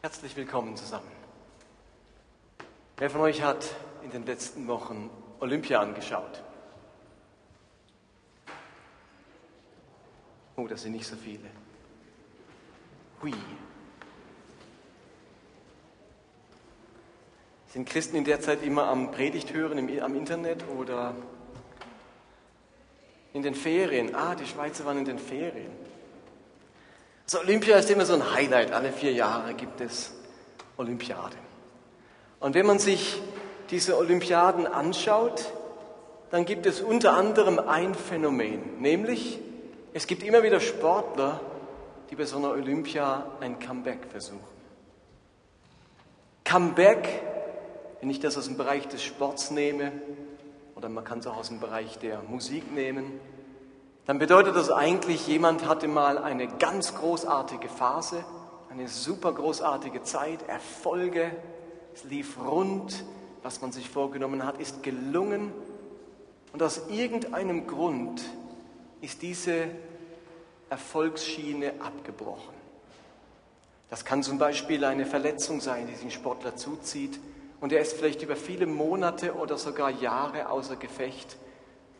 Herzlich willkommen zusammen. Wer von euch hat in den letzten Wochen Olympia angeschaut? Oh, das sind nicht so viele. Hui. Sind Christen in der Zeit immer am Predigt hören am Internet oder in den Ferien? Ah, die Schweizer waren in den Ferien. So, Olympia ist immer so ein Highlight. Alle vier Jahre gibt es Olympiade. Und wenn man sich diese Olympiaden anschaut, dann gibt es unter anderem ein Phänomen, nämlich es gibt immer wieder Sportler, die bei so einer Olympia ein Comeback versuchen. Comeback, wenn ich das aus dem Bereich des Sports nehme, oder man kann es auch aus dem Bereich der Musik nehmen, dann bedeutet das eigentlich, jemand hatte mal eine ganz großartige Phase, eine super großartige Zeit, Erfolge, es lief rund, was man sich vorgenommen hat, ist gelungen. Und aus irgendeinem Grund ist diese Erfolgsschiene abgebrochen. Das kann zum Beispiel eine Verletzung sein, die den Sportler zuzieht. Und er ist vielleicht über viele Monate oder sogar Jahre außer Gefecht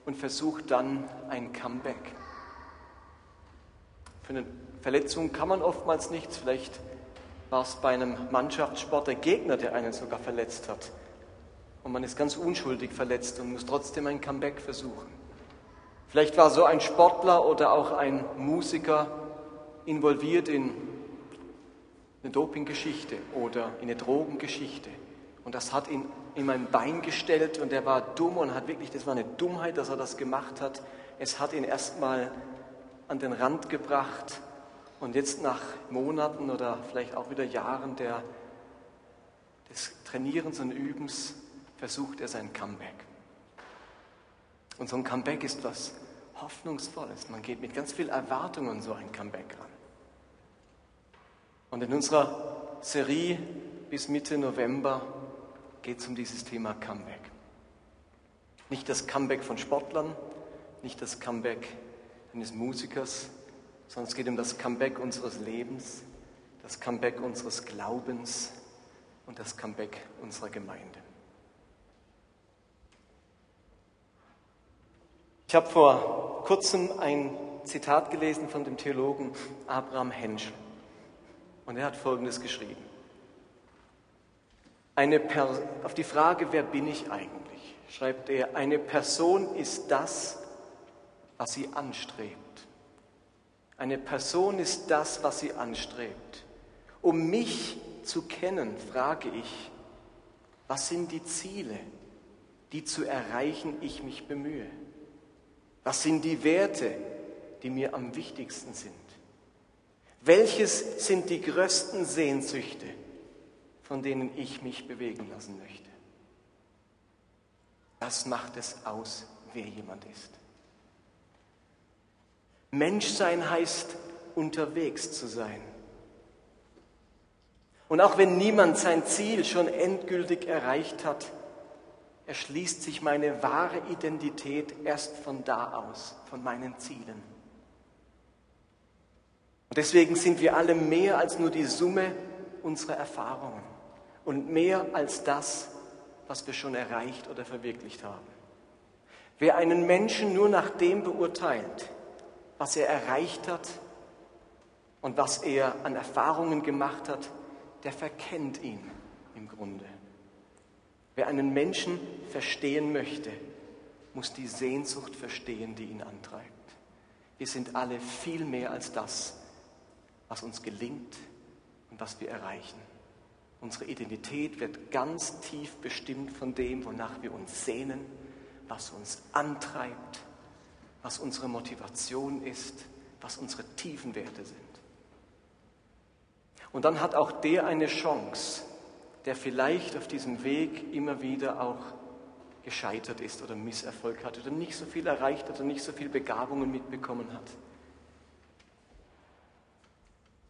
und versucht dann ein Comeback. Für eine Verletzung kann man oftmals nichts. Vielleicht war es bei einem Mannschaftssport der Gegner, der einen sogar verletzt hat. Und man ist ganz unschuldig verletzt und muss trotzdem ein Comeback versuchen. Vielleicht war so ein Sportler oder auch ein Musiker involviert in eine Dopinggeschichte oder in eine Drogengeschichte. Und das hat ihn in mein Bein gestellt und er war dumm und hat wirklich, das war eine Dummheit, dass er das gemacht hat. Es hat ihn erstmal an den Rand gebracht und jetzt nach Monaten oder vielleicht auch wieder Jahren der, des Trainierens und Übens versucht er sein Comeback. Und so ein Comeback ist was Hoffnungsvolles. Man geht mit ganz viel Erwartung an so ein Comeback ran. Und in unserer Serie bis Mitte November geht es um dieses Thema Comeback. Nicht das Comeback von Sportlern, nicht das Comeback eines Musikers, sondern es geht um das Comeback unseres Lebens, das Comeback unseres Glaubens und das Comeback unserer Gemeinde. Ich habe vor kurzem ein Zitat gelesen von dem Theologen Abraham Henschel und er hat Folgendes geschrieben auf die Frage, wer bin ich eigentlich, schreibt er, eine Person ist das, was sie anstrebt. Eine Person ist das, was sie anstrebt. Um mich zu kennen, frage ich, was sind die Ziele, die zu erreichen ich mich bemühe? Was sind die Werte, die mir am wichtigsten sind? Welches sind die größten Sehnsüchte, von denen ich mich bewegen lassen möchte. Das macht es aus, wer jemand ist. Menschsein heißt, unterwegs zu sein. Und auch wenn niemand sein Ziel schon endgültig erreicht hat, erschließt sich meine wahre Identität erst von da aus, von meinen Zielen. Und deswegen sind wir alle mehr als nur die Summe unserer Erfahrungen und mehr als das, was wir schon erreicht oder verwirklicht haben. Wer einen Menschen nur nach dem beurteilt, was er erreicht hat und was er an Erfahrungen gemacht hat, der verkennt ihn im Grunde. Wer einen Menschen verstehen möchte, muss die Sehnsucht verstehen, die ihn antreibt. Wir sind alle viel mehr als das, was uns gelingt und was wir erreichen. Unsere Identität wird ganz tief bestimmt von dem, wonach wir uns sehnen, was uns antreibt, was unsere Motivation ist, was unsere tiefen Werte sind. Und dann hat auch der eine Chance, der vielleicht auf diesem Weg immer wieder auch gescheitert ist oder Misserfolg hat oder nicht so viel erreicht hat oder nicht so viel Begabungen mitbekommen hat.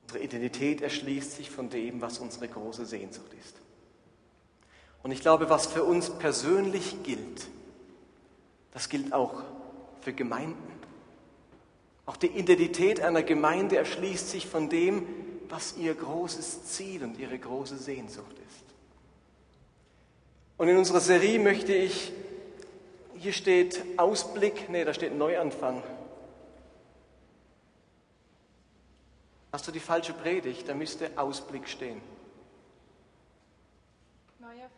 Unsere Identität erschließt sich von dem, was unsere große Sehnsucht ist. Und ich glaube, was für uns persönlich gilt, das gilt auch für Gemeinden. Auch die Identität einer Gemeinde erschließt sich von dem, was ihr großes Ziel und ihre große Sehnsucht ist. Und in unserer Serie möchte ich, hier steht Ausblick, nee, da steht Neuanfang. Hast du die falsche Predigt? Da müsste Ausblick stehen.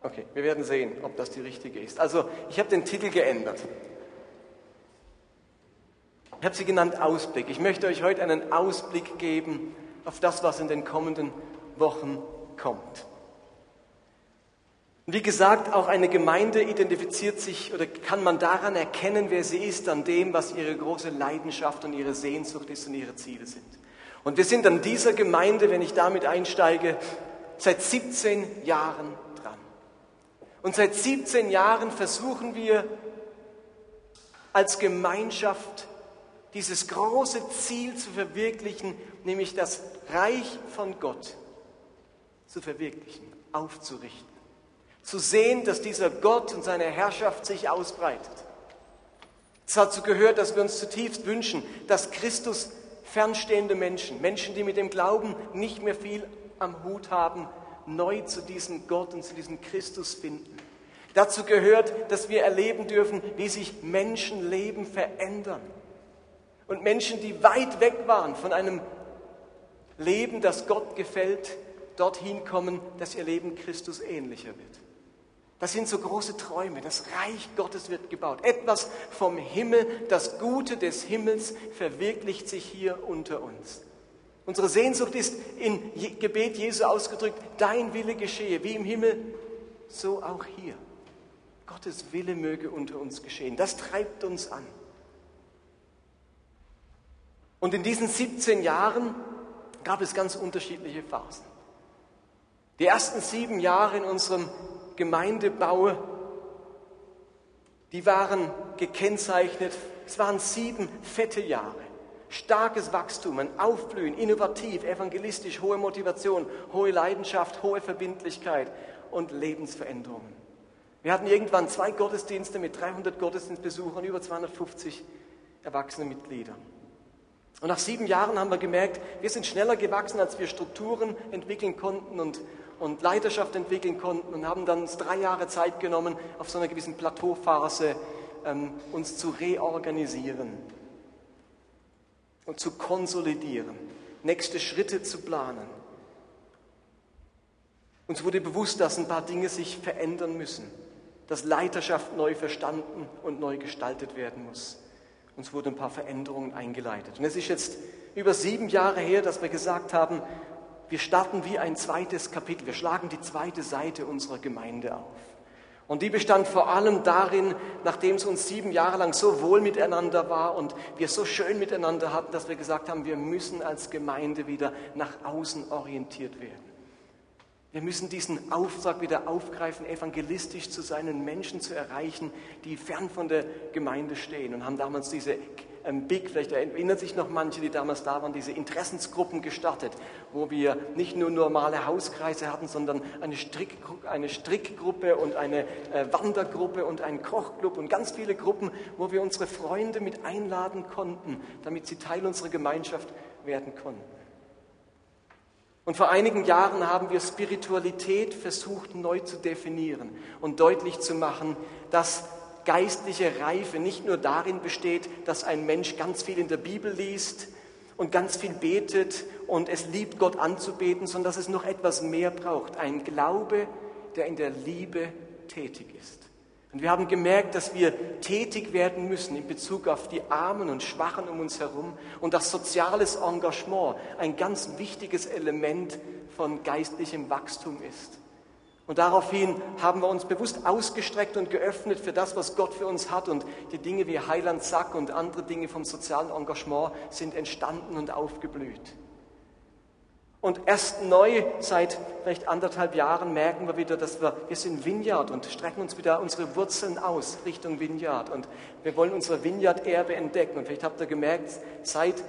Okay, wir werden sehen, ob das die richtige ist. Also, ich habe den Titel geändert. Ich habe sie genannt Ausblick. Ich möchte euch heute einen Ausblick geben auf das, was in den kommenden Wochen kommt. Und wie gesagt, auch eine Gemeinde identifiziert sich oder kann man daran erkennen, wer sie ist, an dem, was ihre große Leidenschaft und ihre Sehnsucht ist und ihre Ziele sind. Und wir sind an dieser Gemeinde, wenn ich damit einsteige, seit 17 Jahren dran. Und seit 17 Jahren versuchen wir als Gemeinschaft dieses große Ziel zu verwirklichen, nämlich das Reich von Gott zu verwirklichen, aufzurichten. Zu sehen, dass dieser Gott und seine Herrschaft sich ausbreitet. Es hat dazu gehört, dass wir uns zutiefst wünschen, dass Christus fernstehende Menschen, Menschen, die mit dem Glauben nicht mehr viel am Hut haben, neu zu diesem Gott und zu diesem Christus finden. Dazu gehört, dass wir erleben dürfen, wie sich Menschenleben verändern. Und Menschen, die weit weg waren von einem Leben, das Gott gefällt, dorthin kommen, dass ihr Leben Christus ähnlicher wird. Das sind so große Träume. Das Reich Gottes wird gebaut. Etwas vom Himmel, das Gute des Himmels verwirklicht sich hier unter uns. Unsere Sehnsucht ist in Gebet Jesu ausgedrückt, dein Wille geschehe, wie im Himmel, so auch hier. Gottes Wille möge unter uns geschehen. Das treibt uns an. Und in diesen 17 Jahren gab es ganz unterschiedliche Phasen. Die ersten sieben Jahre in unserem Gemeindebau, die waren gekennzeichnet, es waren sieben fette Jahre. Starkes Wachstum, ein Aufblühen, innovativ, evangelistisch, hohe Motivation, hohe Leidenschaft, hohe Verbindlichkeit und Lebensveränderungen. Wir hatten irgendwann zwei Gottesdienste mit 300 Gottesdienstbesuchern, über 250 erwachsene Mitgliedern. Und nach sieben Jahren haben wir gemerkt, wir sind schneller gewachsen, als wir Strukturen entwickeln konnten und, und Leiterschaft entwickeln konnten und haben dann uns drei Jahre Zeit genommen, auf so einer gewissen Plateauphase ähm, uns zu reorganisieren und zu konsolidieren, nächste Schritte zu planen. Uns wurde bewusst, dass ein paar Dinge sich verändern müssen, dass Leiterschaft neu verstanden und neu gestaltet werden muss. Uns wurden ein paar Veränderungen eingeleitet. Und es ist jetzt über sieben Jahre her, dass wir gesagt haben, wir starten wie ein zweites Kapitel. Wir schlagen die zweite Seite unserer Gemeinde auf. Und die bestand vor allem darin, nachdem es uns sieben Jahre lang so wohl miteinander war und wir so schön miteinander hatten, dass wir gesagt haben, wir müssen als Gemeinde wieder nach außen orientiert werden. Wir müssen diesen Auftrag wieder aufgreifen, evangelistisch zu sein und Menschen zu erreichen, die fern von der Gemeinde stehen und haben damals diese ähm, Big, vielleicht erinnern sich noch manche, die damals da waren, diese Interessensgruppen gestartet, wo wir nicht nur normale Hauskreise hatten, sondern eine, Strick, eine Strickgruppe und eine äh, Wandergruppe und einen Kochclub und ganz viele Gruppen, wo wir unsere Freunde mit einladen konnten, damit sie Teil unserer Gemeinschaft werden konnten. Und vor einigen Jahren haben wir Spiritualität versucht neu zu definieren und deutlich zu machen, dass geistliche Reife nicht nur darin besteht, dass ein Mensch ganz viel in der Bibel liest und ganz viel betet und es liebt, Gott anzubeten, sondern dass es noch etwas mehr braucht. Ein Glaube, der in der Liebe tätig ist. Und wir haben gemerkt, dass wir tätig werden müssen in Bezug auf die Armen und Schwachen um uns herum und dass soziales Engagement ein ganz wichtiges Element von geistlichem Wachstum ist. Und daraufhin haben wir uns bewusst ausgestreckt und geöffnet für das, was Gott für uns hat. Und die Dinge wie Heiland Sack und andere Dinge vom sozialen Engagement sind entstanden und aufgeblüht. Und erst neu, seit vielleicht anderthalb Jahren, merken wir wieder, dass wir, wir sind Vineyard und strecken uns wieder unsere Wurzeln aus Richtung Vineyard. Und wir wollen unsere Vineyard-Erbe entdecken. Und vielleicht habt ihr gemerkt, seit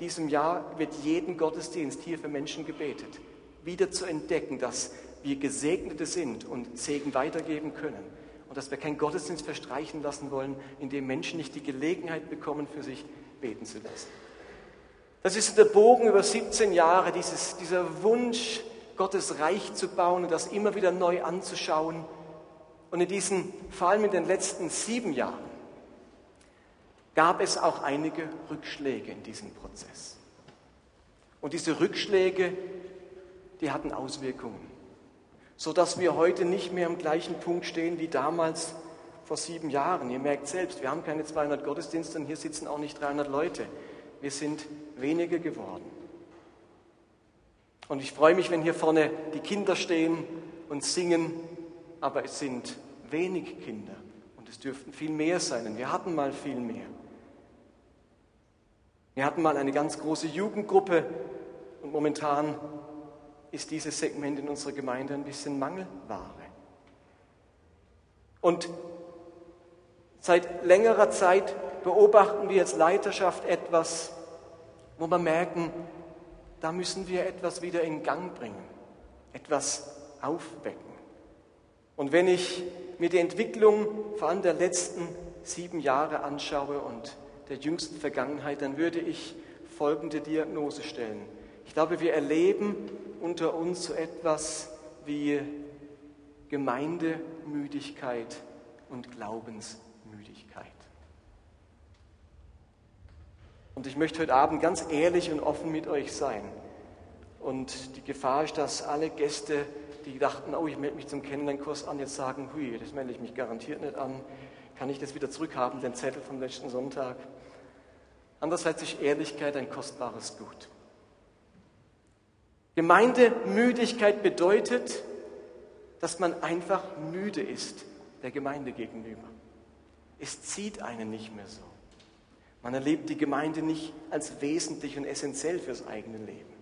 diesem Jahr wird jeden Gottesdienst hier für Menschen gebetet. Wieder zu entdecken, dass wir Gesegnete sind und Segen weitergeben können. Und dass wir keinen Gottesdienst verstreichen lassen wollen, in dem Menschen nicht die Gelegenheit bekommen, für sich beten zu lassen. Das ist der Bogen über 17 Jahre, dieses, dieser Wunsch, Gottes Reich zu bauen und das immer wieder neu anzuschauen. Und in diesen, vor allem in den letzten sieben Jahren, gab es auch einige Rückschläge in diesem Prozess. Und diese Rückschläge, die hatten Auswirkungen, sodass wir heute nicht mehr am gleichen Punkt stehen wie damals vor sieben Jahren. Ihr merkt selbst, wir haben keine 200 Gottesdienste und hier sitzen auch nicht 300 Leute. Wir sind weniger geworden. Und ich freue mich, wenn hier vorne die Kinder stehen und singen, aber es sind wenig Kinder und es dürften viel mehr sein. Und wir hatten mal viel mehr. Wir hatten mal eine ganz große Jugendgruppe und momentan ist dieses Segment in unserer Gemeinde ein bisschen Mangelware. Und seit längerer Zeit beobachten wir als Leiterschaft etwas, wo wir merken, da müssen wir etwas wieder in Gang bringen, etwas aufwecken. Und wenn ich mir die Entwicklung vor allem der letzten sieben Jahre anschaue und der jüngsten Vergangenheit, dann würde ich folgende Diagnose stellen. Ich glaube, wir erleben unter uns so etwas wie Gemeindemüdigkeit und Glaubensmüdigkeit. Und ich möchte heute Abend ganz ehrlich und offen mit euch sein. Und die Gefahr ist, dass alle Gäste, die dachten, oh, ich melde mich zum Kennenlernkurs an, jetzt sagen, hui, das melde ich mich garantiert nicht an. Kann ich das wieder zurückhaben, den Zettel vom letzten Sonntag? Andererseits ist Ehrlichkeit ein kostbares Gut. Gemeindemüdigkeit bedeutet, dass man einfach müde ist der Gemeinde gegenüber. Es zieht einen nicht mehr so. Man erlebt die Gemeinde nicht als wesentlich und essentiell fürs eigene Leben.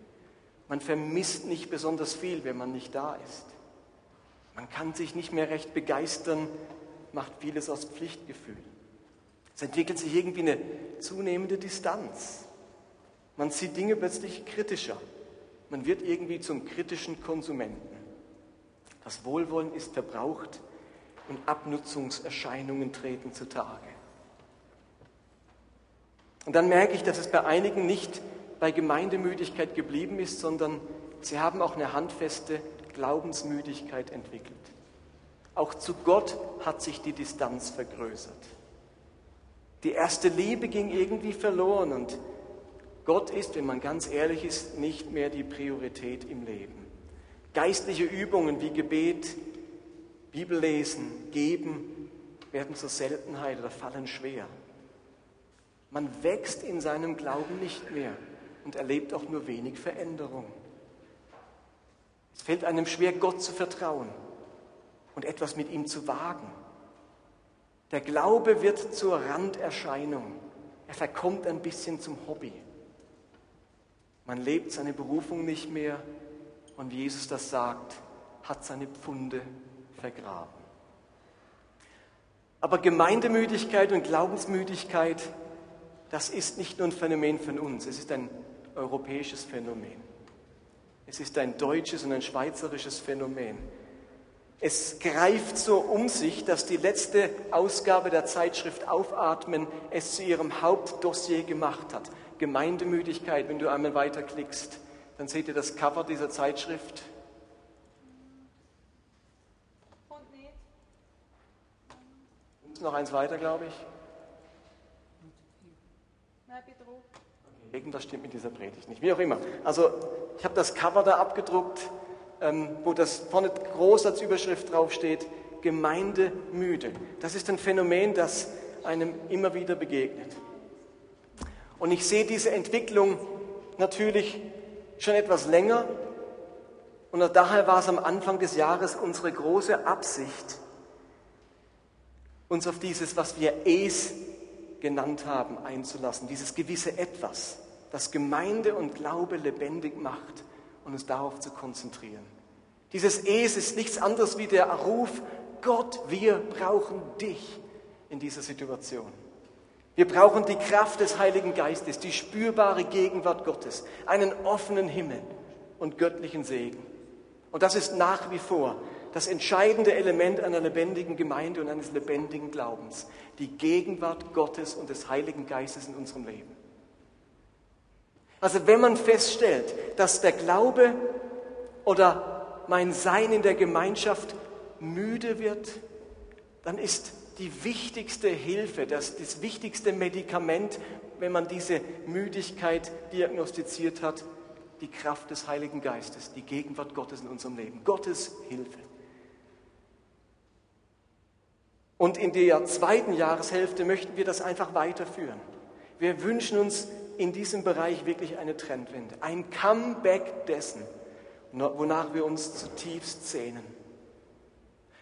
Man vermisst nicht besonders viel, wenn man nicht da ist. Man kann sich nicht mehr recht begeistern, macht vieles aus Pflichtgefühl. Es entwickelt sich irgendwie eine zunehmende Distanz. Man sieht Dinge plötzlich kritischer. Man wird irgendwie zum kritischen Konsumenten. Das Wohlwollen ist verbraucht und Abnutzungserscheinungen treten zutage. Und dann merke ich, dass es bei einigen nicht bei Gemeindemüdigkeit geblieben ist, sondern sie haben auch eine handfeste Glaubensmüdigkeit entwickelt. Auch zu Gott hat sich die Distanz vergrößert. Die erste Liebe ging irgendwie verloren und Gott ist, wenn man ganz ehrlich ist, nicht mehr die Priorität im Leben. Geistliche Übungen wie Gebet, Bibellesen, Geben werden zur Seltenheit oder fallen schwer. Man wächst in seinem Glauben nicht mehr und erlebt auch nur wenig Veränderung. Es fällt einem schwer, Gott zu vertrauen und etwas mit ihm zu wagen. Der Glaube wird zur Randerscheinung. Er verkommt ein bisschen zum Hobby. Man lebt seine Berufung nicht mehr und wie Jesus das sagt, hat seine Pfunde vergraben. Aber Gemeindemüdigkeit und Glaubensmüdigkeit das ist nicht nur ein Phänomen von uns, es ist ein europäisches Phänomen. Es ist ein deutsches und ein schweizerisches Phänomen. Es greift so um sich, dass die letzte Ausgabe der Zeitschrift Aufatmen es zu ihrem Hauptdossier gemacht hat. Gemeindemüdigkeit, wenn du einmal weiterklickst, dann seht ihr das Cover dieser Zeitschrift. Und noch eins weiter, glaube ich. Irgendwas stimmt mit dieser Predigt nicht. Wie auch immer. Also ich habe das Cover da abgedruckt, ähm, wo das vorne groß als Überschrift draufsteht, Gemeinde müde. Das ist ein Phänomen, das einem immer wieder begegnet. Und ich sehe diese Entwicklung natürlich schon etwas länger. Und daher war es am Anfang des Jahres unsere große Absicht, uns auf dieses, was wir Es genannt haben, einzulassen. Dieses gewisse Etwas, das Gemeinde und Glaube lebendig macht und uns darauf zu konzentrieren. Dieses Es ist nichts anderes wie der Ruf, Gott, wir brauchen dich in dieser Situation. Wir brauchen die Kraft des Heiligen Geistes, die spürbare Gegenwart Gottes, einen offenen Himmel und göttlichen Segen. Und das ist nach wie vor das entscheidende Element einer lebendigen Gemeinde und eines lebendigen Glaubens. Die Gegenwart Gottes und des Heiligen Geistes in unserem Leben. Also wenn man feststellt, dass der Glaube oder mein Sein in der Gemeinschaft müde wird, dann ist die wichtigste Hilfe, das, das wichtigste Medikament, wenn man diese Müdigkeit diagnostiziert hat, die Kraft des Heiligen Geistes, die Gegenwart Gottes in unserem Leben, Gottes Hilfe. Und in der zweiten Jahreshälfte möchten wir das einfach weiterführen. Wir wünschen uns in diesem Bereich wirklich eine Trendwende, ein Comeback dessen, wonach wir uns zutiefst sehnen.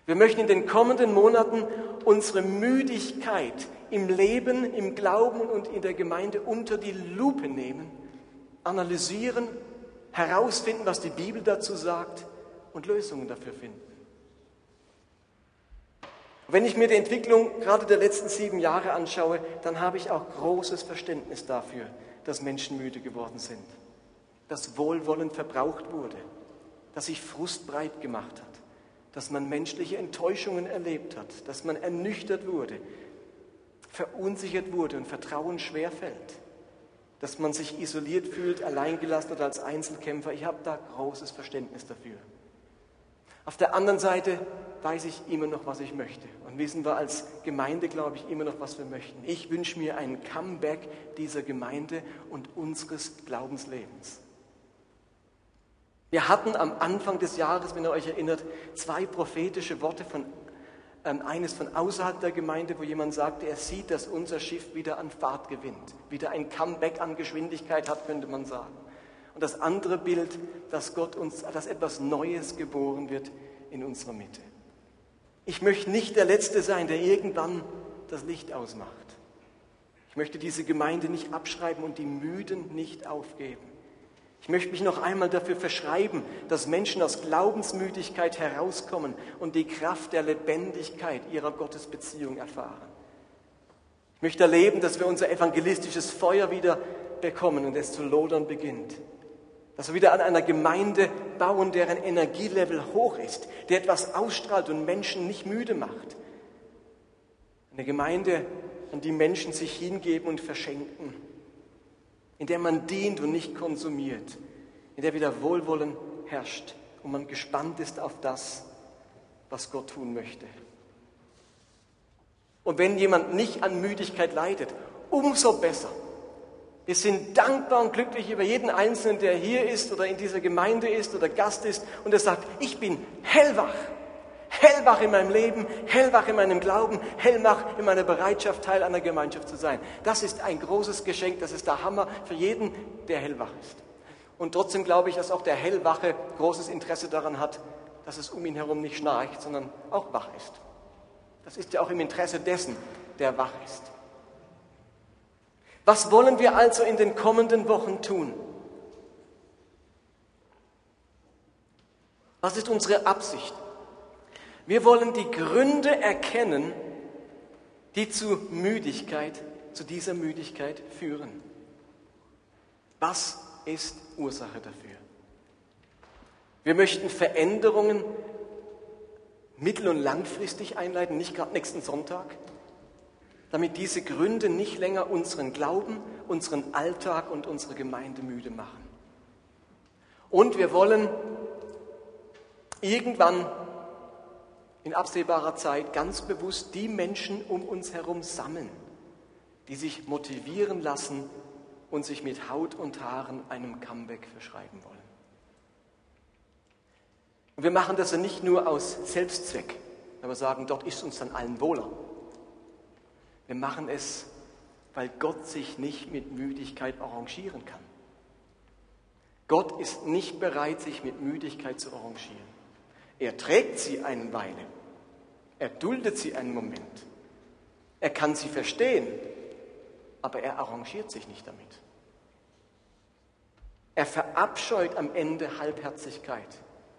Wir möchten in den kommenden Monaten unsere Müdigkeit im Leben, im Glauben und in der Gemeinde unter die Lupe nehmen, analysieren, herausfinden, was die Bibel dazu sagt und Lösungen dafür finden. Wenn ich mir die Entwicklung gerade der letzten sieben Jahre anschaue, dann habe ich auch großes Verständnis dafür, dass Menschen müde geworden sind, dass Wohlwollen verbraucht wurde, dass sich Frust breit gemacht hat dass man menschliche Enttäuschungen erlebt hat, dass man ernüchtert wurde, verunsichert wurde und Vertrauen schwerfällt, dass man sich isoliert fühlt, alleingelassen oder als Einzelkämpfer. Ich habe da großes Verständnis dafür. Auf der anderen Seite weiß ich immer noch, was ich möchte. Und wissen wir als Gemeinde, glaube ich, immer noch, was wir möchten. Ich wünsche mir ein Comeback dieser Gemeinde und unseres Glaubenslebens. Wir hatten am Anfang des Jahres, wenn ihr euch erinnert, zwei prophetische Worte von ähm, eines von außerhalb der Gemeinde, wo jemand sagte, er sieht, dass unser Schiff wieder an Fahrt gewinnt, wieder ein Comeback an Geschwindigkeit hat, könnte man sagen. Und das andere Bild, dass Gott uns, dass etwas Neues geboren wird in unserer Mitte. Ich möchte nicht der Letzte sein, der irgendwann das Licht ausmacht. Ich möchte diese Gemeinde nicht abschreiben und die Müden nicht aufgeben. Ich möchte mich noch einmal dafür verschreiben, dass Menschen aus Glaubensmüdigkeit herauskommen und die Kraft der Lebendigkeit ihrer Gottesbeziehung erfahren. Ich möchte erleben, dass wir unser evangelistisches Feuer wieder bekommen und es zu lodern beginnt. Dass wir wieder an einer Gemeinde bauen, deren Energielevel hoch ist, die etwas ausstrahlt und Menschen nicht müde macht. Eine Gemeinde, an die Menschen sich hingeben und verschenken in der man dient und nicht konsumiert, in der wieder Wohlwollen herrscht und man gespannt ist auf das, was Gott tun möchte. Und wenn jemand nicht an Müdigkeit leidet, umso besser. Wir sind dankbar und glücklich über jeden Einzelnen, der hier ist oder in dieser Gemeinde ist oder Gast ist und der sagt, ich bin hellwach hellwach in meinem Leben, hellwach in meinem Glauben, hellwach in meiner Bereitschaft, Teil einer Gemeinschaft zu sein. Das ist ein großes Geschenk, das ist der Hammer für jeden, der hellwach ist. Und trotzdem glaube ich, dass auch der Hellwache großes Interesse daran hat, dass es um ihn herum nicht schnarcht, sondern auch wach ist. Das ist ja auch im Interesse dessen, der wach ist. Was wollen wir also in den kommenden Wochen tun? Was ist unsere Absicht? Wir wollen die Gründe erkennen, die zu Müdigkeit, zu dieser Müdigkeit führen. Was ist Ursache dafür? Wir möchten Veränderungen mittel- und langfristig einleiten, nicht gerade nächsten Sonntag, damit diese Gründe nicht länger unseren Glauben, unseren Alltag und unsere Gemeinde müde machen. Und wir wollen irgendwann in absehbarer Zeit ganz bewusst die Menschen um uns herum sammeln, die sich motivieren lassen und sich mit Haut und Haaren einem Comeback verschreiben wollen. Und wir machen das ja nicht nur aus Selbstzweck, wenn wir sagen, dort ist uns dann allen wohler. Wir machen es, weil Gott sich nicht mit Müdigkeit arrangieren kann. Gott ist nicht bereit, sich mit Müdigkeit zu arrangieren. Er trägt sie eine Weile, er duldet sie einen Moment. Er kann sie verstehen, aber er arrangiert sich nicht damit. Er verabscheut am Ende Halbherzigkeit.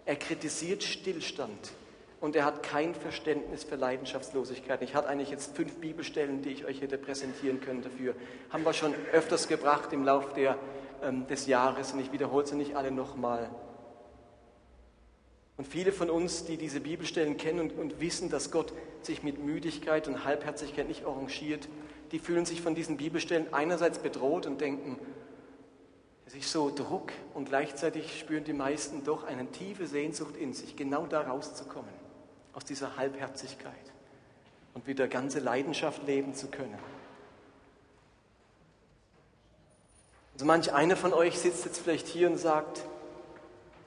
Er kritisiert Stillstand und er hat kein Verständnis für Leidenschaftslosigkeit. Ich hatte eigentlich jetzt fünf Bibelstellen, die ich euch hätte präsentieren können dafür. Haben wir schon öfters gebracht im Laufe der, ähm, des Jahres und ich wiederhole sie nicht alle nochmal. Und viele von uns, die diese Bibelstellen kennen und, und, wissen, dass Gott sich mit Müdigkeit und Halbherzigkeit nicht arrangiert, die fühlen sich von diesen Bibelstellen einerseits bedroht und denken, Es ist so Druck und gleichzeitig spüren die meisten doch eine tiefe Sehnsucht in sich, genau da rauszukommen, aus dieser Halbherzigkeit und wieder ganze Leidenschaft leben zu können. Also manch einer von euch sitzt jetzt vielleicht hier und sagt,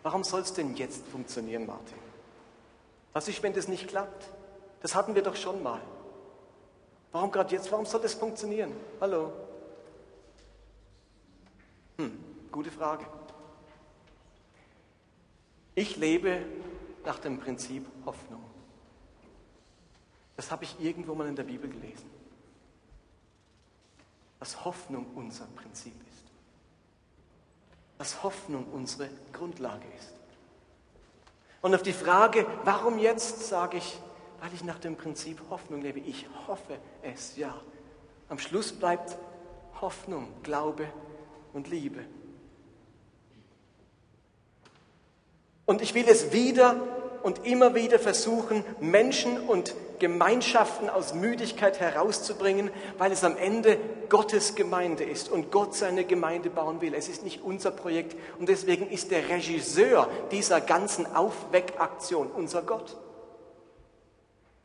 warum soll es denn jetzt funktionieren, Martin? Was ist, wenn das nicht klappt? Das hatten wir doch schon mal. Warum gerade jetzt? Warum soll das funktionieren? Hallo? Hm, gute Frage. Ich lebe nach dem Prinzip Hoffnung. Das habe ich irgendwo mal in der Bibel gelesen. Dass Hoffnung unser Prinzip ist. Dass Hoffnung unsere Grundlage ist. Und auf die Frage, warum jetzt, sage ich, weil ich nach dem Prinzip Hoffnung lebe. Ich hoffe es, ja. Am Schluss bleibt Hoffnung, Glaube und Liebe. Und ich will es wieder und immer wieder versuchen, Menschen und Gemeinschaften aus Müdigkeit herauszubringen, weil es am Ende Gottes Gemeinde ist und Gott seine Gemeinde bauen will. Es ist nicht unser Projekt und deswegen ist der Regisseur dieser ganzen Aufweckaktion unser Gott.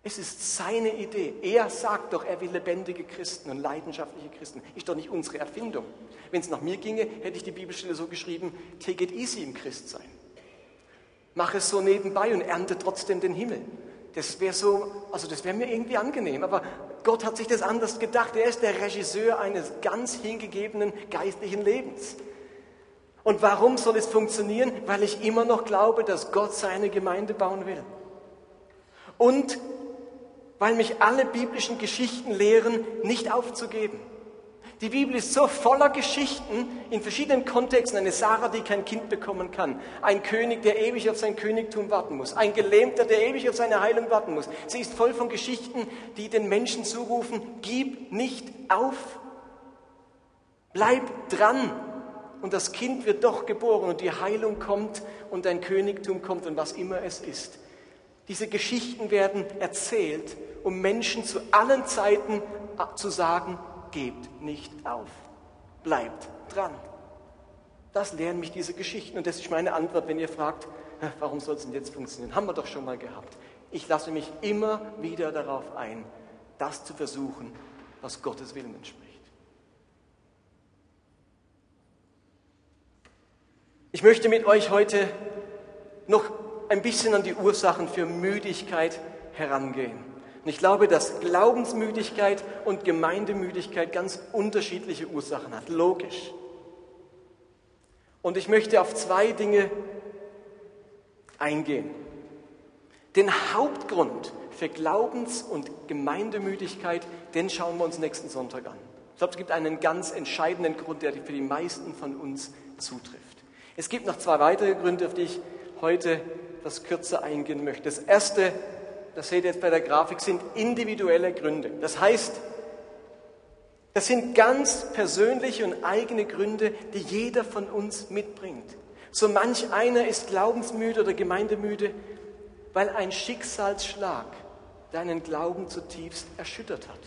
Es ist seine Idee. Er sagt doch, er will lebendige Christen und leidenschaftliche Christen. Ist doch nicht unsere Erfindung. Wenn es nach mir ginge, hätte ich die Bibelstelle so geschrieben, take it easy im Christsein. Mach es so nebenbei und ernte trotzdem den Himmel. Das wäre so, also das wäre mir irgendwie angenehm. Aber Gott hat sich das anders gedacht. Er ist der Regisseur eines ganz hingegebenen geistlichen Lebens. Und warum soll es funktionieren? Weil ich immer noch glaube, dass Gott seine Gemeinde bauen will. Und weil mich alle biblischen Geschichten lehren, nicht aufzugeben. Die Bibel ist so voller Geschichten in verschiedenen Kontexten. Eine Sarah, die kein Kind bekommen kann. Ein König, der ewig auf sein Königtum warten muss. Ein Gelähmter, der ewig auf seine Heilung warten muss. Sie ist voll von Geschichten, die den Menschen zurufen, gib nicht auf. Bleib dran. Und das Kind wird doch geboren und die Heilung kommt und dein Königtum kommt und was immer es ist. Diese Geschichten werden erzählt, um Menschen zu allen Zeiten zu sagen, gebt nicht auf, bleibt dran. Das lehren mich diese Geschichten und das ist meine Antwort, wenn ihr fragt, warum soll es denn jetzt funktionieren? Haben wir doch schon mal gehabt. Ich lasse mich immer wieder darauf ein, das zu versuchen, was Gottes Willen entspricht. Ich möchte mit euch heute noch ein bisschen an die Ursachen für Müdigkeit herangehen. Und ich glaube, dass Glaubensmüdigkeit und Gemeindemüdigkeit ganz unterschiedliche Ursachen hat. Logisch. Und ich möchte auf zwei Dinge eingehen. Den Hauptgrund für Glaubens- und Gemeindemüdigkeit, den schauen wir uns nächsten Sonntag an. Ich glaube, es gibt einen ganz entscheidenden Grund, der für die meisten von uns zutrifft. Es gibt noch zwei weitere Gründe, auf die ich heute etwas kürzer eingehen möchte. Das erste, das seht ihr jetzt bei der Grafik, sind individuelle Gründe. Das heißt, das sind ganz persönliche und eigene Gründe, die jeder von uns mitbringt. So manch einer ist glaubensmüde oder gemeindemüde, weil ein Schicksalsschlag deinen Glauben zutiefst erschüttert hat.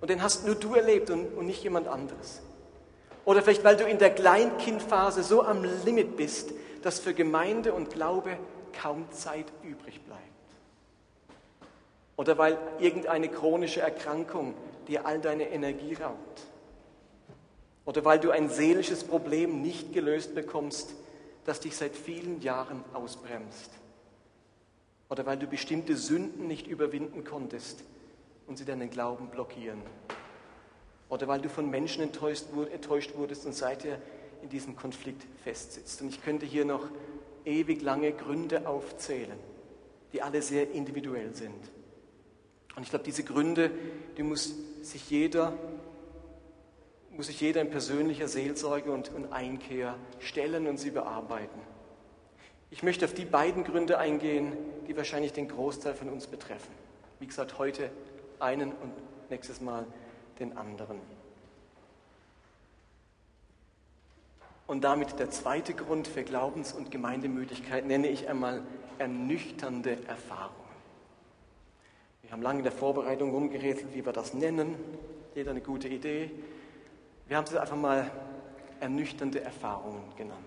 Und den hast nur du erlebt und, und nicht jemand anderes. Oder vielleicht, weil du in der Kleinkindphase so am Limit bist, dass für Gemeinde und Glaube kaum Zeit übrig bleibt. Oder weil irgendeine chronische Erkrankung dir all deine Energie raubt. Oder weil du ein seelisches Problem nicht gelöst bekommst, das dich seit vielen Jahren ausbremst. Oder weil du bestimmte Sünden nicht überwinden konntest und sie deinen Glauben blockieren. Oder weil du von Menschen enttäuscht, wurdest und seither in diesem Konflikt festsitzt. Und ich könnte hier noch ewig lange Gründe aufzählen, die alle sehr individuell sind. Und ich glaube, diese Gründe, die muss sich jeder, muss sich jeder in persönlicher Seelsorge und, und Einkehr stellen und sie bearbeiten. Ich möchte auf die beiden Gründe eingehen, die wahrscheinlich den Großteil von uns betreffen. Wie gesagt, heute einen und nächstes Mal den anderen. Und damit der zweite Grund für Glaubens- und Gemeindemüdigkeit nenne ich einmal ernüchternde Erfahrungen. Haben lange in der Vorbereitung rumgerätselt, wie wir das nennen. Jeder eine gute Idee. Wir haben es einfach mal ernüchternde Erfahrungen genannt.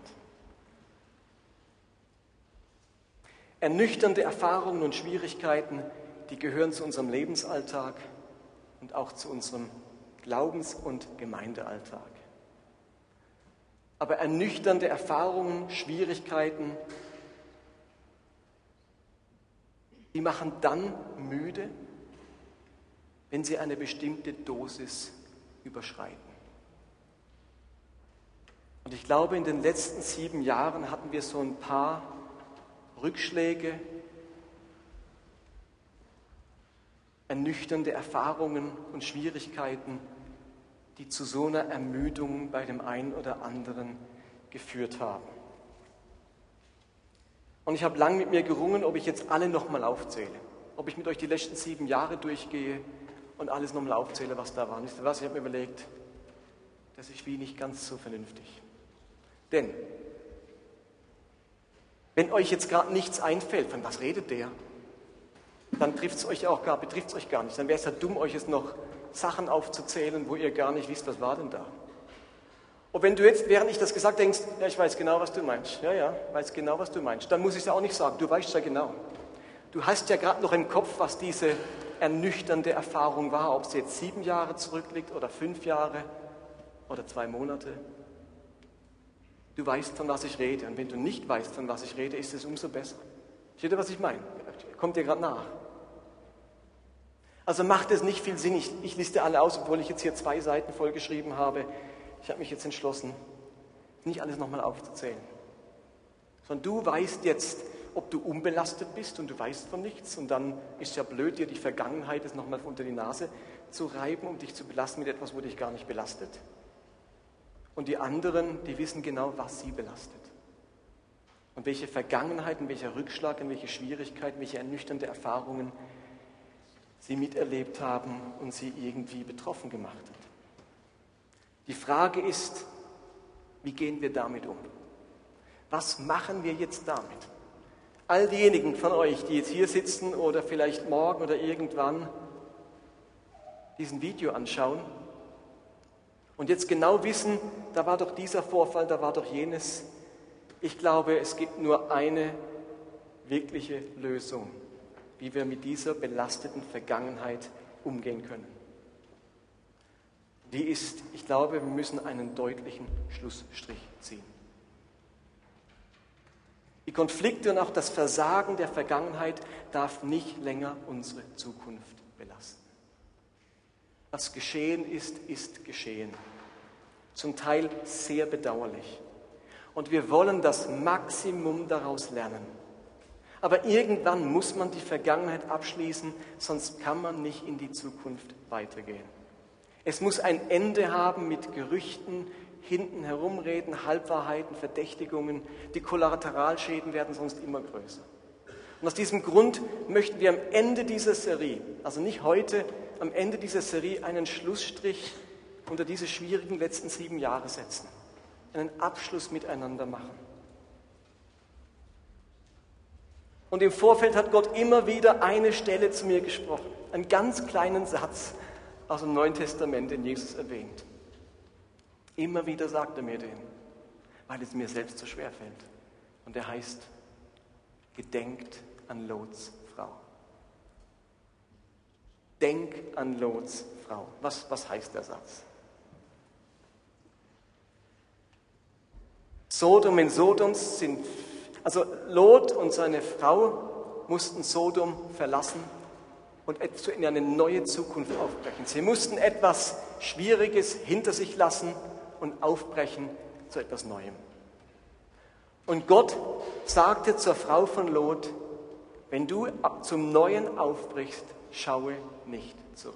Ernüchternde Erfahrungen und Schwierigkeiten, die gehören zu unserem Lebensalltag und auch zu unserem Glaubens- und Gemeindealltag. Aber ernüchternde Erfahrungen, Schwierigkeiten, die machen dann müde, wenn sie eine bestimmte Dosis überschreiten. Und ich glaube, in den letzten sieben Jahren hatten wir so ein paar Rückschläge, ernüchternde Erfahrungen und Schwierigkeiten, die zu so einer Ermüdung bei dem einen oder anderen geführt haben. Und ich habe lange mit mir gerungen, ob ich jetzt alle nochmal aufzähle, ob ich mit euch die letzten sieben Jahre durchgehe und alles nochmal aufzähle, was da war. Wisst ihr was? Ich habe mir überlegt, das ist wie nicht ganz so vernünftig. Denn, wenn euch jetzt gerade nichts einfällt, von was redet der? Dann trifft es euch auch gar, betrifft es euch gar nicht. Dann wäre es ja dumm, euch jetzt noch Sachen aufzuzählen, wo ihr gar nicht wisst, was war denn da. Und wenn du jetzt, während ich das gesagt denkst, ja, ich weiß genau, was du meinst. Ja, ja, weiß genau, was du meinst. Dann muss ich es ja auch nicht sagen. Du weißt ja genau. Du hast ja gerade noch im Kopf, was diese ernüchternde Erfahrung war, ob es jetzt sieben Jahre zurückliegt oder fünf Jahre oder zwei Monate. Du weißt, von was ich rede. Und wenn du nicht weißt, von was ich rede, ist es umso besser. Steht ihr, was ich meine? Kommt dir gerade nach. Also macht es nicht viel Sinn. Ich, ich liste alle aus, obwohl ich jetzt hier zwei Seiten vollgeschrieben habe. Ich habe mich jetzt entschlossen, nicht alles nochmal aufzuzählen. Sondern du weißt jetzt, ob du unbelastet bist und du weißt von nichts. Und dann ist ja blöd, dir die Vergangenheit jetzt nochmal unter die Nase zu reiben, um dich zu belasten mit etwas, wo dich gar nicht belastet. Und die anderen, die wissen genau, was sie belastet. Und welche Vergangenheiten, welcher Rückschlag, welche Schwierigkeiten, welche ernüchternde Erfahrungen sie miterlebt haben und sie irgendwie betroffen gemacht hat. Die Frage ist, wie gehen wir damit um? Was machen wir jetzt damit? All diejenigen von euch, die jetzt hier sitzen oder vielleicht morgen oder irgendwann diesen Video anschauen und jetzt genau wissen, da war doch dieser Vorfall, da war doch jenes. Ich glaube, es gibt nur eine wirkliche Lösung wie wir mit dieser belasteten Vergangenheit umgehen können. Die ist, ich glaube, wir müssen einen deutlichen Schlussstrich ziehen. Die Konflikte und auch das Versagen der Vergangenheit darf nicht länger unsere Zukunft belasten. Was geschehen ist, ist geschehen. Zum Teil sehr bedauerlich. Und wir wollen das Maximum daraus lernen. Aber irgendwann muss man die Vergangenheit abschließen, sonst kann man nicht in die Zukunft weitergehen. Es muss ein Ende haben mit Gerüchten, hinten herumreden, Halbwahrheiten, Verdächtigungen. Die Kollateralschäden werden sonst immer größer. Und aus diesem Grund möchten wir am Ende dieser Serie, also nicht heute, am Ende dieser Serie einen Schlussstrich unter diese schwierigen letzten sieben Jahre setzen, einen Abschluss miteinander machen. Und im Vorfeld hat Gott immer wieder eine Stelle zu mir gesprochen, einen ganz kleinen Satz aus dem Neuen Testament, den Jesus erwähnt. Immer wieder sagt er mir den, weil es mir selbst so schwer fällt. Und der heißt, gedenkt an Lots Frau. Denk an Lots Frau. Was, was heißt der Satz? Sodom in Sodoms sind also Lot und seine Frau mussten Sodom verlassen und in eine neue Zukunft aufbrechen. Sie mussten etwas Schwieriges hinter sich lassen und aufbrechen zu etwas Neuem. Und Gott sagte zur Frau von Lot, wenn du zum Neuen aufbrichst, schaue nicht zurück.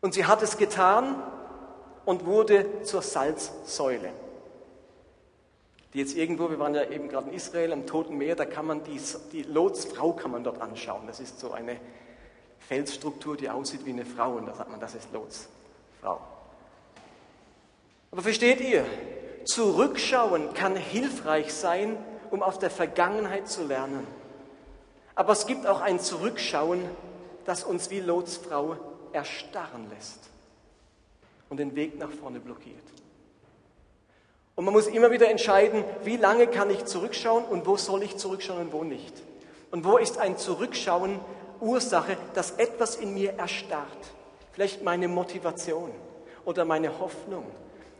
Und sie hat es getan und wurde zur Salzsäule die jetzt irgendwo, wir waren ja eben gerade in Israel am Toten Meer, da kann man die, die Lots Frau kann man dort anschauen. Das ist so eine Felsstruktur, die aussieht wie eine Frau und da sagt man, das ist Lots Frau. Aber versteht ihr, zurückschauen kann hilfreich sein, um aus der Vergangenheit zu lernen. Aber es gibt auch ein Zurückschauen, das uns wie Lots Frau erstarren lässt. und den Weg nach vorne blockiert. Und man muss immer wieder entscheiden, wie lange kann ich zurückschauen und wo soll ich zurückschauen und wo nicht. Und wo ist ein Zurückschauen Ursache, dass etwas in mir erstarrt. Vielleicht meine Motivation oder meine Hoffnung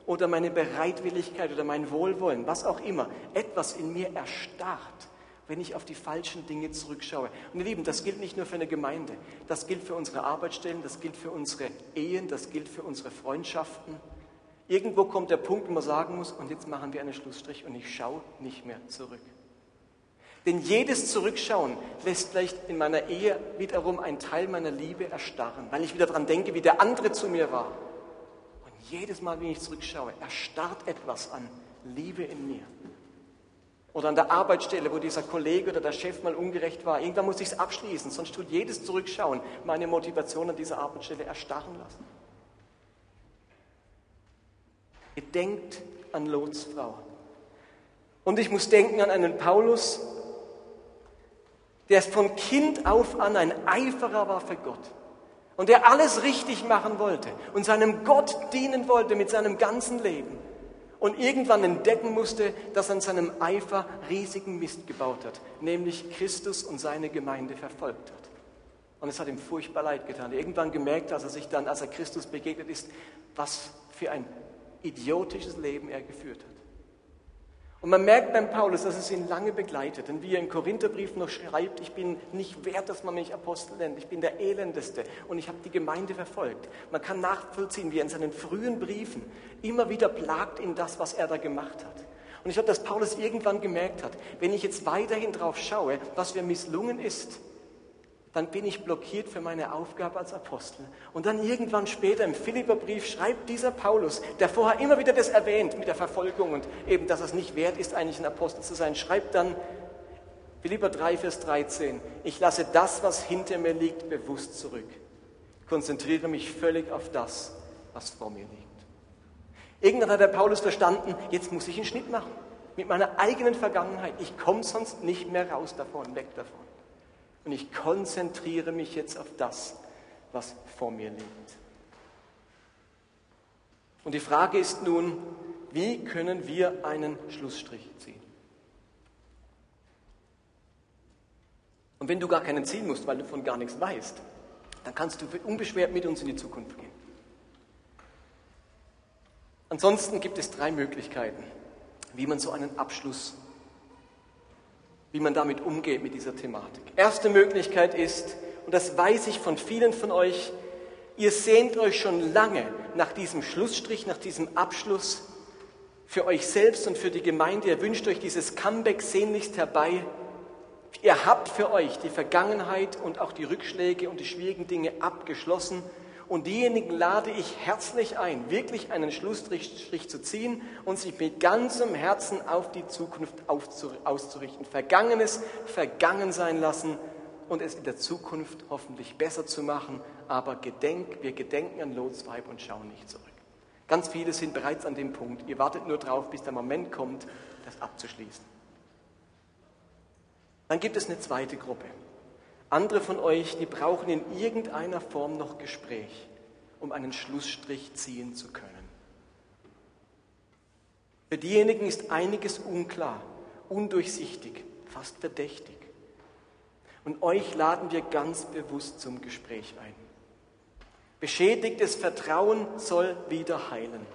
oder meine Bereitwilligkeit oder mein Wohlwollen, was auch immer. Etwas in mir erstarrt, wenn ich auf die falschen Dinge zurückschaue. Und ihr Lieben, das gilt nicht nur für eine Gemeinde, das gilt für unsere Arbeitsstellen, das gilt für unsere Ehen, das gilt für unsere Freundschaften. Irgendwo kommt der Punkt, wo man sagen muss, und jetzt machen wir einen Schlussstrich und ich schaue nicht mehr zurück. Denn jedes Zurückschauen lässt vielleicht in meiner Ehe wiederum einen Teil meiner Liebe erstarren, weil ich wieder daran denke, wie der andere zu mir war. Und jedes Mal, wenn ich zurückschaue, erstarrt etwas an Liebe in mir. Oder an der Arbeitsstelle, wo dieser Kollege oder der Chef mal ungerecht war. Irgendwann muss ich es abschließen, sonst tut jedes Zurückschauen meine Motivation an dieser Arbeitsstelle erstarren lassen. Gedenkt an Lots Frau. Und ich muss denken an einen Paulus, der von Kind auf an ein Eiferer war für Gott und der alles richtig machen wollte und seinem Gott dienen wollte mit seinem ganzen Leben und irgendwann entdecken musste, dass er an seinem Eifer riesigen Mist gebaut hat, nämlich Christus und seine Gemeinde verfolgt hat. Und es hat ihm furchtbar leid getan. Irgendwann gemerkt, als er sich dann, als er Christus begegnet ist, was für ein idiotisches Leben er geführt hat. Und man merkt beim Paulus, dass es ihn lange begleitet. Denn wie er im Korintherbrief noch schreibt, ich bin nicht wert, dass man mich Apostel nennt. Ich bin der Elendeste und ich habe die Gemeinde verfolgt. Man kann nachvollziehen, wie er in seinen frühen Briefen immer wieder plagt in das, was er da gemacht hat. Und ich glaube, dass Paulus irgendwann gemerkt hat, wenn ich jetzt weiterhin drauf schaue, was mir misslungen ist, dann bin ich blockiert für meine Aufgabe als Apostel. Und dann irgendwann später im Philipperbrief schreibt dieser Paulus, der vorher immer wieder das erwähnt mit der Verfolgung und eben, dass es nicht wert ist, eigentlich ein Apostel zu sein, schreibt dann Philipper 3, Vers 13, ich lasse das, was hinter mir liegt, bewusst zurück. Konzentriere mich völlig auf das, was vor mir liegt. Irgendwann hat der Paulus verstanden, jetzt muss ich einen Schnitt machen mit meiner eigenen Vergangenheit. Ich komme sonst nicht mehr raus davon, weg davon. Und ich konzentriere mich jetzt auf das, was vor mir liegt. Und die Frage ist nun, wie können wir einen Schlussstrich ziehen? Und wenn du gar keinen ziehen musst, weil du von gar nichts weißt, dann kannst du unbeschwert mit uns in die Zukunft gehen. Ansonsten gibt es drei Möglichkeiten, wie man so einen Abschluss wie man damit umgeht mit dieser Thematik. Erste Möglichkeit ist, und das weiß ich von vielen von euch, ihr sehnt euch schon lange nach diesem Schlussstrich, nach diesem Abschluss für euch selbst und für die Gemeinde. Ihr wünscht euch dieses Comeback sehnlichst herbei. Ihr habt für euch die Vergangenheit und auch die Rückschläge und die schwierigen Dinge abgeschlossen und diejenigen lade ich herzlich ein, wirklich einen Schlussstrich zu ziehen und sich mit ganzem Herzen auf die Zukunft auszurichten. Vergangenes vergangen sein lassen und es in der Zukunft hoffentlich besser zu machen. Aber gedenk, wir gedenken an Lots Weib und schauen nicht zurück. Ganz viele sind bereits an dem Punkt. Ihr wartet nur darauf, bis der Moment kommt, das abzuschließen. Dann gibt es eine zweite Gruppe. Andere von euch, die brauchen in irgendeiner Form noch Gespräch, um einen Schlussstrich ziehen zu können. Für diejenigen ist einiges unklar, undurchsichtig, fast verdächtig. Und euch laden wir ganz bewusst zum Gespräch ein. Beschädigtes Vertrauen soll wieder heilen.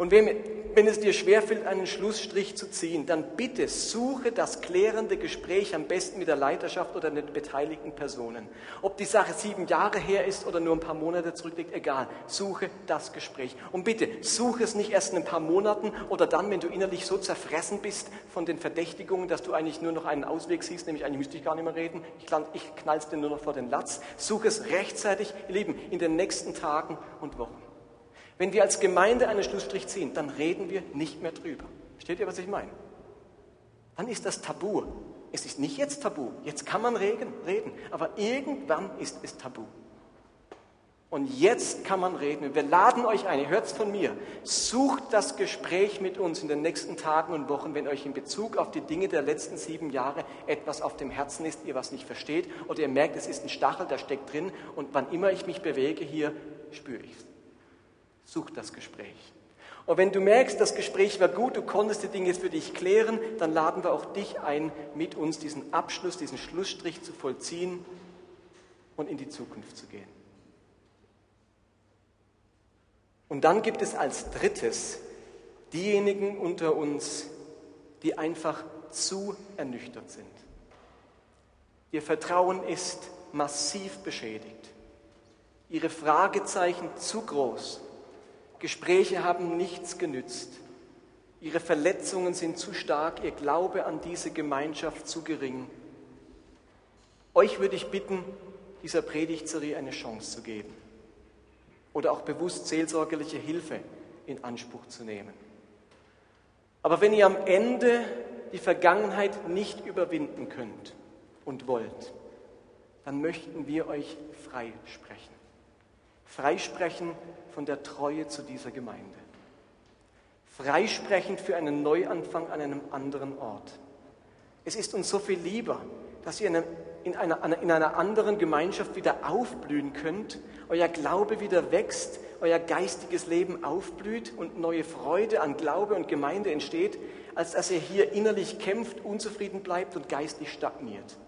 Und wenn, wenn es dir schwerfällt, einen Schlussstrich zu ziehen, dann bitte suche das klärende Gespräch am besten mit der Leiterschaft oder den beteiligten Personen. Ob die Sache sieben Jahre her ist oder nur ein paar Monate zurückliegt, egal. Suche das Gespräch. Und bitte, suche es nicht erst in ein paar Monaten oder dann, wenn du innerlich so zerfressen bist von den Verdächtigungen, dass du eigentlich nur noch einen Ausweg siehst, nämlich eigentlich müsste ich gar nicht mehr reden, ich, ich knall's dir nur noch vor den Latz. Suche es rechtzeitig, ihr Lieben, in den nächsten Tagen und Wochen. Wenn wir als Gemeinde einen Schlussstrich ziehen, dann reden wir nicht mehr drüber. Versteht ihr, was ich meine? Dann ist das Tabu. Es ist nicht jetzt Tabu. Jetzt kann man reden, reden. Aber irgendwann ist es Tabu. Und jetzt kann man reden. Wir laden euch ein, ihr hört es von mir. Sucht das Gespräch mit uns in den nächsten Tagen und Wochen, wenn euch in Bezug auf die Dinge der letzten sieben Jahre etwas auf dem Herzen ist, ihr was nicht versteht oder ihr merkt, es ist ein Stachel, der steckt drin und wann immer ich mich bewege hier, spüre ich es. Such das Gespräch. Und wenn du merkst, das Gespräch war gut, du konntest die Dinge für dich klären, dann laden wir auch dich ein, mit uns diesen Abschluss, diesen Schlussstrich zu vollziehen und in die Zukunft zu gehen. Und dann gibt es als drittes diejenigen unter uns, die einfach zu ernüchtert sind. Ihr Vertrauen ist massiv beschädigt. Ihre Fragezeichen zu groß. Gespräche haben nichts genützt. Ihre Verletzungen sind zu stark, ihr Glaube an diese Gemeinschaft zu gering. Euch würde ich bitten, dieser Predigtserie eine Chance zu geben oder auch bewusst seelsorgerliche Hilfe in Anspruch zu nehmen. Aber wenn ihr am Ende die Vergangenheit nicht überwinden könnt und wollt, dann möchten wir euch freisprechen. Freisprechen von der Treue zu dieser Gemeinde. Freisprechen für einen Neuanfang an einem anderen Ort. Es ist uns so viel lieber, dass ihr in einer, in einer anderen Gemeinschaft wieder aufblühen könnt, euer Glaube wieder wächst, euer geistiges Leben aufblüht und neue Freude an Glaube und Gemeinde entsteht, als dass ihr hier innerlich kämpft, unzufrieden bleibt und geistlich stagniert.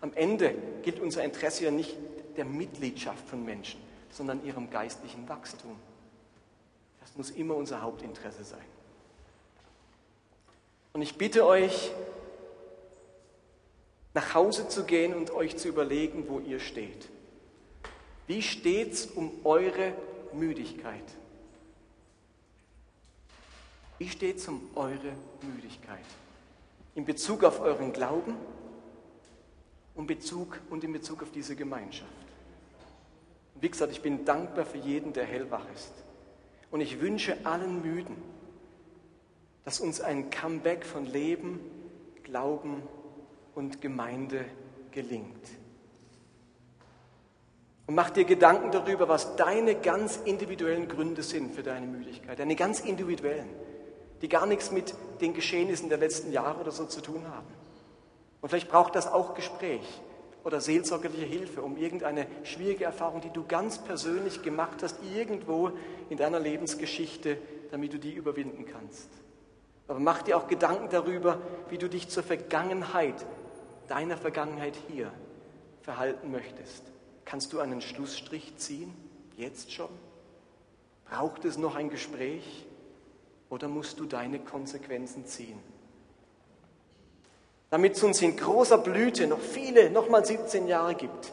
Am Ende gilt unser Interesse ja nicht der Mitgliedschaft von Menschen, sondern ihrem geistlichen Wachstum. Das muss immer unser Hauptinteresse sein. Und ich bitte euch, nach Hause zu gehen und euch zu überlegen, wo ihr steht. Wie steht es um eure Müdigkeit? Wie steht es um eure Müdigkeit? In Bezug auf euren Glauben und, Bezug, und in Bezug auf diese Gemeinschaft. Wie gesagt, ich bin dankbar für jeden, der hellwach ist. Und ich wünsche allen Müden, dass uns ein Comeback von Leben, Glauben und Gemeinde gelingt. Und mach dir Gedanken darüber, was deine ganz individuellen Gründe sind für deine Müdigkeit. Deine ganz individuellen, die gar nichts mit den Geschehnissen der letzten Jahre oder so zu tun haben. Und vielleicht braucht das auch Gespräch oder seelsorgerliche Hilfe, um irgendeine schwierige Erfahrung, die du ganz persönlich gemacht hast, irgendwo in deiner Lebensgeschichte, damit du die überwinden kannst. Aber mach dir auch Gedanken darüber, wie du dich zur Vergangenheit deiner Vergangenheit hier verhalten möchtest, kannst du einen Schlussstrich ziehen? Jetzt schon? Braucht es noch ein Gespräch? Oder musst du deine Konsequenzen ziehen? Damit es uns in großer Blüte noch viele, noch mal 17 Jahre gibt.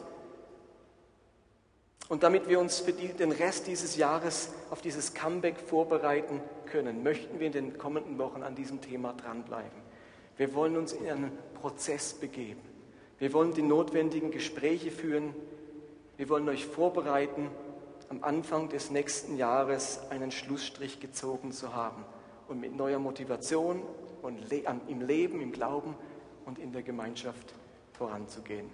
Und damit wir uns für die, den Rest dieses Jahres auf dieses Comeback vorbereiten können, möchten wir in den kommenden Wochen an diesem Thema dranbleiben. Wir wollen uns in einen Prozess begeben. Wir wollen die notwendigen Gespräche führen. Wir wollen euch vorbereiten, am Anfang des nächsten Jahres einen Schlussstrich gezogen zu haben und mit neuer Motivation und im Leben, im Glauben und in der Gemeinschaft voranzugehen.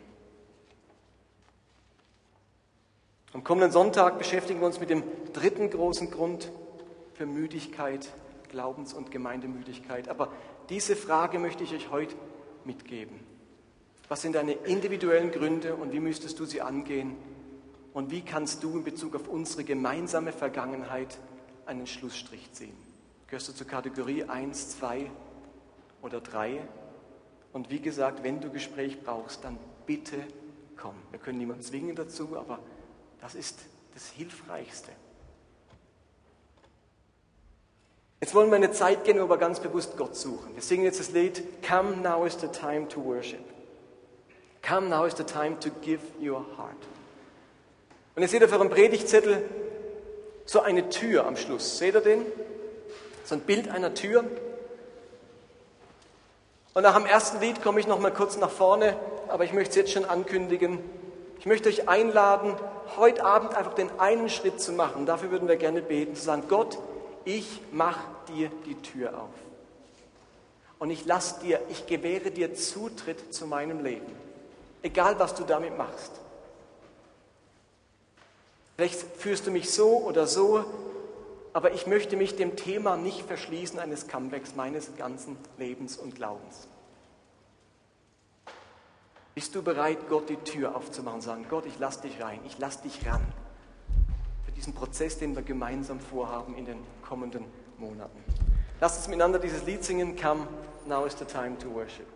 Am kommenden Sonntag beschäftigen wir uns mit dem dritten großen Grund für Müdigkeit, Glaubens- und Gemeindemüdigkeit. Aber diese Frage möchte ich euch heute mitgeben. Was sind deine individuellen Gründe und wie müsstest du sie angehen? Und wie kannst du in Bezug auf unsere gemeinsame Vergangenheit einen Schlussstrich ziehen? Gehörst du zur Kategorie 1, 2 oder 3? Und wie gesagt, wenn du Gespräch brauchst, dann bitte komm. Wir können niemanden zwingen dazu, aber das ist das Hilfreichste. Jetzt wollen wir eine Zeit gehen, wo wir ganz bewusst Gott suchen. Wir singen jetzt das Lied Come now is the time to worship. Come now is the time to give your heart. Und ihr seht auf eurem Predigtzettel so eine Tür am Schluss. Seht ihr den? So ein Bild einer Tür. Und nach dem ersten Lied komme ich noch mal kurz nach vorne, aber ich möchte es jetzt schon ankündigen. Ich möchte euch einladen, heute Abend einfach den einen Schritt zu machen. Dafür würden wir gerne beten, zu sagen, Gott, ich mache dir die Tür auf. Und ich lass dir, ich gewähre dir Zutritt zu meinem Leben. Egal, was du damit machst. Vielleicht führst du mich so oder so, aber ich möchte mich dem Thema nicht verschließen eines Comebacks meines ganzen Lebens und Glaubens. Bist du bereit, Gott die Tür aufzumachen und sagen, Gott, ich lass dich rein, ich lass dich ran diesen Prozess, den wir gemeinsam vorhaben in den kommenden Monaten. Lasst uns miteinander dieses Lied singen, Come, now is the time to worship.